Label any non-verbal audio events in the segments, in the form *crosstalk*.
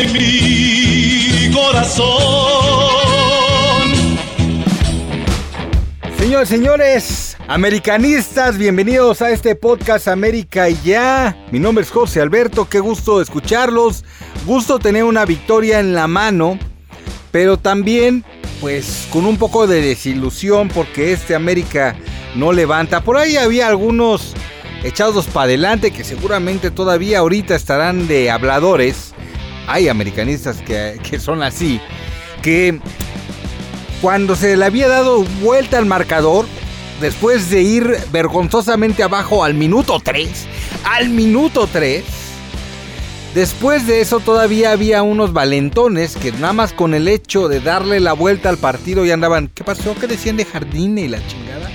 en mi corazón. Señores, señores, americanistas, bienvenidos a este podcast América y ya. Mi nombre es José Alberto, qué gusto escucharlos, gusto tener una victoria en la mano, pero también pues con un poco de desilusión porque este América no levanta. Por ahí había algunos echados para adelante que seguramente todavía ahorita estarán de habladores. Hay americanistas que, que son así, que cuando se le había dado vuelta al marcador, después de ir vergonzosamente abajo al minuto 3, al minuto 3, después de eso todavía había unos valentones que nada más con el hecho de darle la vuelta al partido ya andaban, ¿qué pasó? ¿Qué decían de Jardine y la chingada?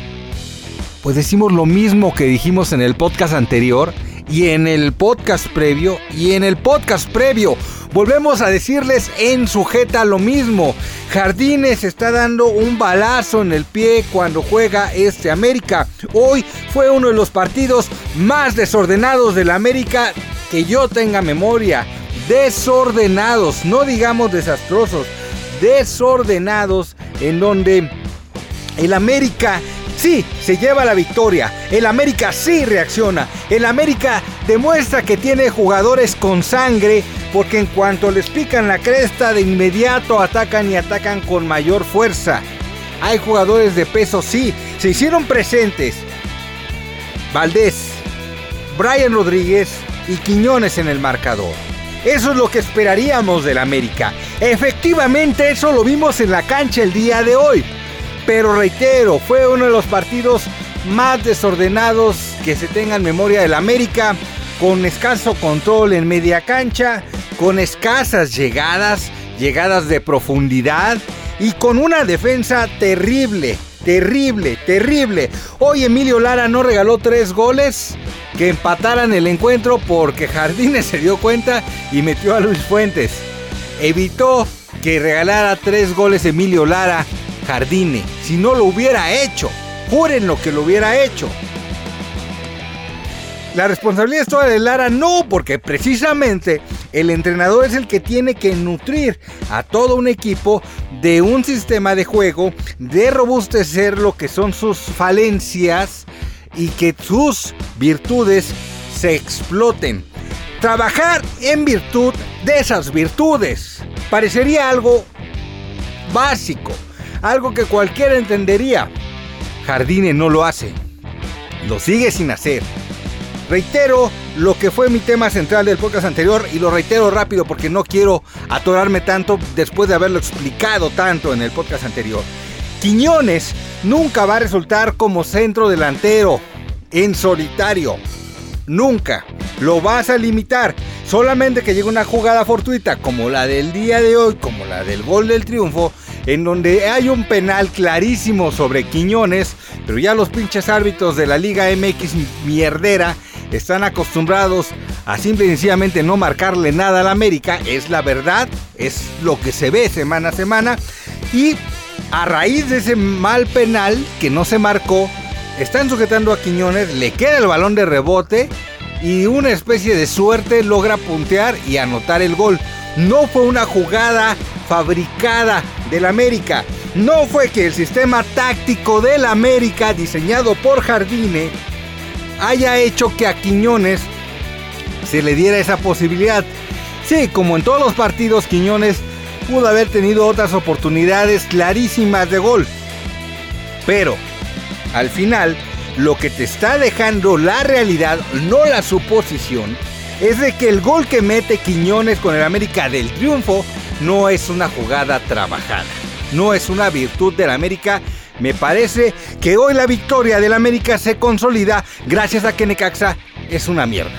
Pues decimos lo mismo que dijimos en el podcast anterior y en el podcast previo y en el podcast previo. Volvemos a decirles en sujeta lo mismo. Jardines está dando un balazo en el pie cuando juega este América. Hoy fue uno de los partidos más desordenados del América que yo tenga memoria. Desordenados, no digamos desastrosos. Desordenados en donde el América sí se lleva la victoria. El América sí reacciona. El América demuestra que tiene jugadores con sangre porque en cuanto les pican la cresta de inmediato atacan y atacan con mayor fuerza. Hay jugadores de peso, sí, se hicieron presentes. Valdés, Brian Rodríguez y Quiñones en el marcador. Eso es lo que esperaríamos del América. Efectivamente, eso lo vimos en la cancha el día de hoy. Pero reitero, fue uno de los partidos más desordenados que se tenga en memoria del América, con escaso control en media cancha, con escasas llegadas, llegadas de profundidad y con una defensa terrible, terrible, terrible. Hoy Emilio Lara no regaló tres goles que empataran el encuentro porque Jardines *laughs* se dio cuenta y metió a Luis Fuentes. Evitó que regalara tres goles Emilio Lara Jardine. Si no lo hubiera hecho, juren lo que lo hubiera hecho. La responsabilidad es toda de Lara, no, porque precisamente el entrenador es el que tiene que nutrir a todo un equipo de un sistema de juego, de robustecer lo que son sus falencias y que sus virtudes se exploten. Trabajar en virtud de esas virtudes parecería algo básico, algo que cualquiera entendería. Jardine no lo hace, lo sigue sin hacer. Reitero lo que fue mi tema central del podcast anterior y lo reitero rápido porque no quiero atorarme tanto después de haberlo explicado tanto en el podcast anterior. Quiñones nunca va a resultar como centro delantero en solitario. Nunca. Lo vas a limitar. Solamente que llegue una jugada fortuita como la del día de hoy, como la del gol del triunfo, en donde hay un penal clarísimo sobre Quiñones, pero ya los pinches árbitros de la Liga MX mierdera están acostumbrados a simple y sencillamente no marcarle nada al América, es la verdad, es lo que se ve semana a semana, y a raíz de ese mal penal que no se marcó, están sujetando a Quiñones, le queda el balón de rebote y una especie de suerte logra puntear y anotar el gol. No fue una jugada fabricada del América. No fue que el sistema táctico del América diseñado por Jardine haya hecho que a Quiñones se le diera esa posibilidad. Sí, como en todos los partidos, Quiñones pudo haber tenido otras oportunidades clarísimas de gol. Pero, al final, lo que te está dejando la realidad, no la suposición, es de que el gol que mete Quiñones con el América del triunfo no es una jugada trabajada, no es una virtud del América. Me parece que hoy la victoria del América se consolida gracias a que Necaxa es una mierda.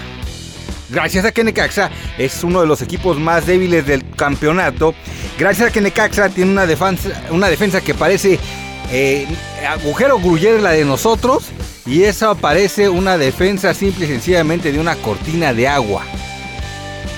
Gracias a que Necaxa es uno de los equipos más débiles del campeonato. Gracias a que Necaxa tiene una defensa, una defensa que parece eh, agujero gruyer la de nosotros. Y eso parece una defensa simple y sencillamente de una cortina de agua.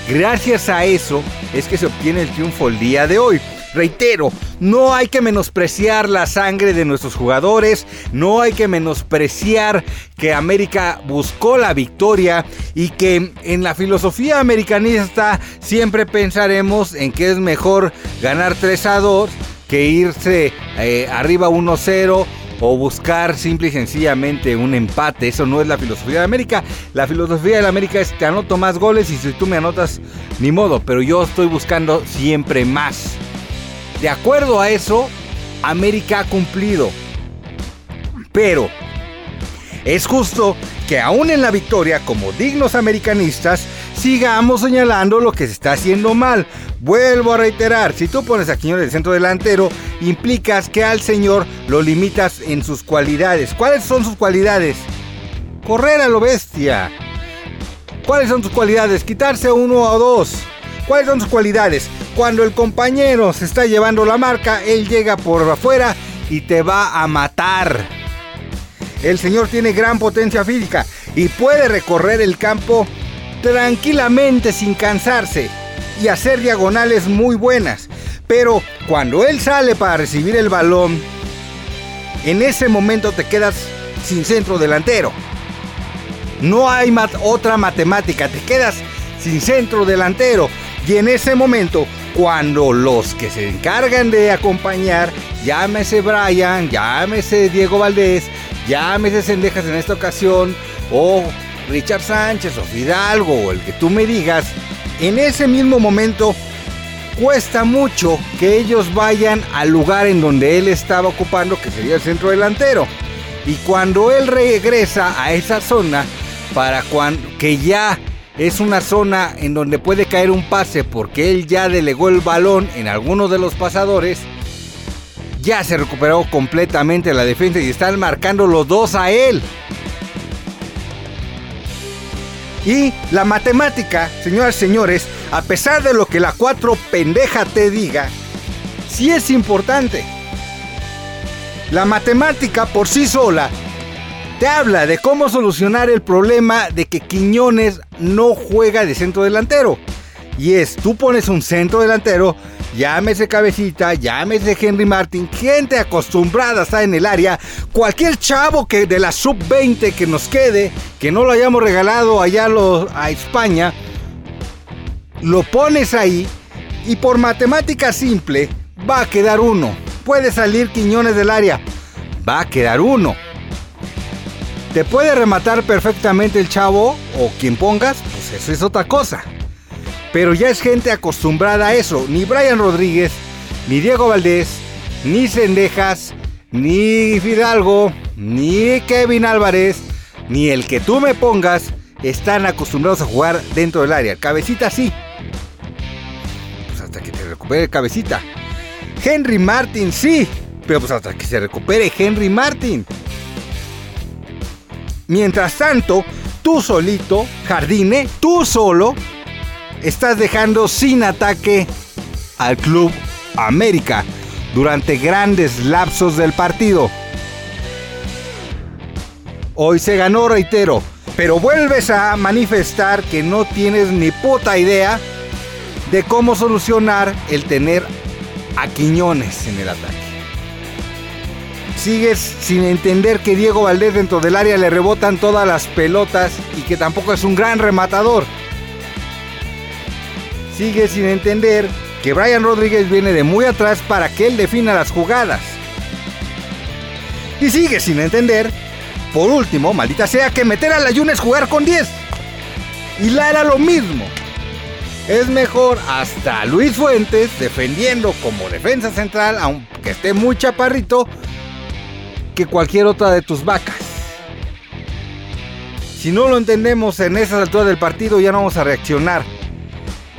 Gracias a eso es que se obtiene el triunfo el día de hoy. Reitero, no hay que menospreciar la sangre de nuestros jugadores, no hay que menospreciar que América buscó la victoria y que en la filosofía americanista siempre pensaremos en que es mejor ganar 3 a 2 que irse eh, arriba 1-0 o buscar simple y sencillamente un empate. Eso no es la filosofía de América. La filosofía de América es te anoto más goles y si tú me anotas, ni modo. Pero yo estoy buscando siempre más. De acuerdo a eso, América ha cumplido. Pero es justo que aún en la victoria, como dignos americanistas, sigamos señalando lo que se está haciendo mal. Vuelvo a reiterar, si tú pones a Quiñones de centro delantero, implicas que al señor lo limitas en sus cualidades. ¿Cuáles son sus cualidades? Correr a lo bestia. ¿Cuáles son sus cualidades? Quitarse uno o dos. ¿Cuáles son sus cualidades? Cuando el compañero se está llevando la marca, él llega por afuera y te va a matar. El señor tiene gran potencia física y puede recorrer el campo tranquilamente sin cansarse y hacer diagonales muy buenas. Pero cuando él sale para recibir el balón, en ese momento te quedas sin centro delantero. No hay otra matemática, te quedas sin centro delantero. Y en ese momento, cuando los que se encargan de acompañar, llámese Brian, llámese Diego Valdés, llámese Sendejas en esta ocasión, o Richard Sánchez, o Fidalgo, o el que tú me digas, en ese mismo momento cuesta mucho que ellos vayan al lugar en donde él estaba ocupando, que sería el centro delantero. Y cuando él regresa a esa zona, para cuando, que ya es una zona en donde puede caer un pase porque él ya delegó el balón en alguno de los pasadores. Ya se recuperó completamente la defensa y están marcando los dos a él. Y la matemática, señoras y señores, a pesar de lo que la cuatro pendeja te diga, sí es importante. La matemática por sí sola te habla de cómo solucionar el problema de que Quiñones no juega de centro delantero. Y es, tú pones un centro delantero, llámese Cabecita, llámese Henry Martin, gente acostumbrada a estar en el área, cualquier chavo que de la sub-20 que nos quede, que no lo hayamos regalado allá a España, lo pones ahí y por matemática simple va a quedar uno. Puede salir Quiñones del área, va a quedar uno. Te puede rematar perfectamente el chavo o quien pongas, pues eso es otra cosa. Pero ya es gente acostumbrada a eso. Ni Brian Rodríguez, ni Diego Valdés, ni Cendejas, ni Fidalgo, ni Kevin Álvarez, ni el que tú me pongas están acostumbrados a jugar dentro del área. Cabecita sí. Pues hasta que te recupere cabecita. Henry Martin sí. Pero pues hasta que se recupere Henry Martin. Mientras tanto, tú solito, Jardine, tú solo, estás dejando sin ataque al Club América durante grandes lapsos del partido. Hoy se ganó, reitero, pero vuelves a manifestar que no tienes ni puta idea de cómo solucionar el tener a Quiñones en el ataque sigues sin entender que Diego Valdés dentro del área le rebotan todas las pelotas y que tampoco es un gran rematador. Sigues sin entender que Brian Rodríguez viene de muy atrás para que él defina las jugadas. Y sigues sin entender, por último, maldita sea, que meter a la Yunes jugar con 10. Y Lara lo mismo. Es mejor hasta Luis Fuentes defendiendo como defensa central, aunque esté muy chaparrito, que cualquier otra de tus vacas. Si no lo entendemos en esas alturas del partido, ya no vamos a reaccionar.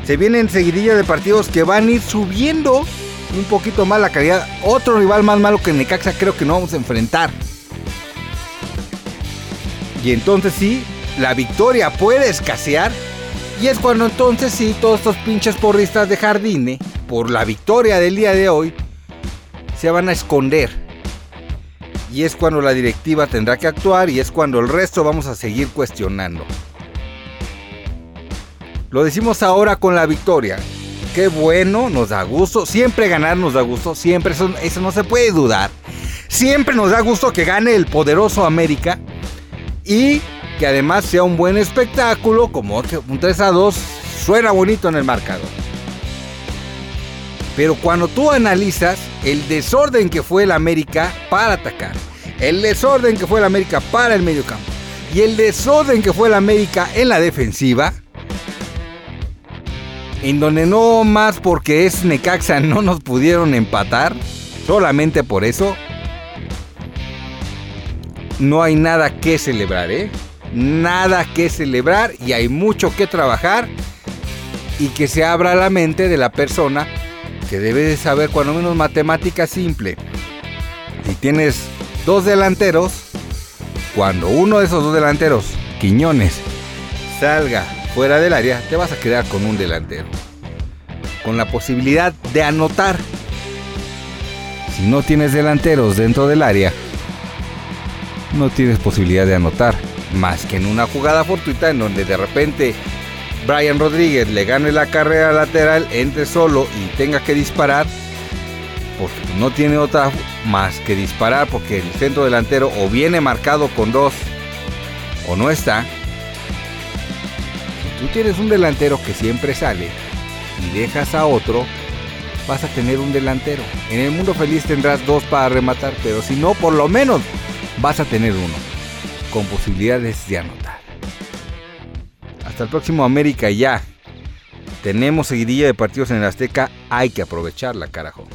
Se vienen seguidillas de partidos que van a ir subiendo un poquito más la calidad. Otro rival más malo que Necaxa creo que no vamos a enfrentar. Y entonces sí, la victoria puede escasear. Y es cuando entonces sí, todos estos pinches porristas de Jardine, por la victoria del día de hoy, se van a esconder y es cuando la directiva tendrá que actuar y es cuando el resto vamos a seguir cuestionando. Lo decimos ahora con la victoria. qué bueno, nos da gusto. Siempre ganar nos da gusto, siempre, eso, eso no se puede dudar. Siempre nos da gusto que gane el poderoso América y que además sea un buen espectáculo, como un 3 a 2 suena bonito en el marcador. Pero cuando tú analizas el desorden que fue el América para atacar, el desorden que fue el América para el medio campo y el desorden que fue el América en la defensiva, en donde no más porque es Necaxa no nos pudieron empatar, solamente por eso, no hay nada que celebrar, ¿eh? Nada que celebrar y hay mucho que trabajar y que se abra la mente de la persona que debe de saber cuando menos matemática simple. Si tienes dos delanteros, cuando uno de esos dos delanteros, Quiñones, salga fuera del área, te vas a quedar con un delantero. Con la posibilidad de anotar. Si no tienes delanteros dentro del área, no tienes posibilidad de anotar. Más que en una jugada fortuita en donde de repente Brian Rodríguez le gane la carrera lateral, entre solo y tenga que disparar, porque no tiene otra más que disparar porque el centro delantero o viene marcado con dos o no está. Tú tienes un delantero que siempre sale y dejas a otro, vas a tener un delantero. En el mundo feliz tendrás dos para rematar, pero si no, por lo menos vas a tener uno con posibilidades de anotar. Hasta el próximo América ya. Tenemos seguidilla de partidos en el Azteca, hay que aprovecharla, carajo.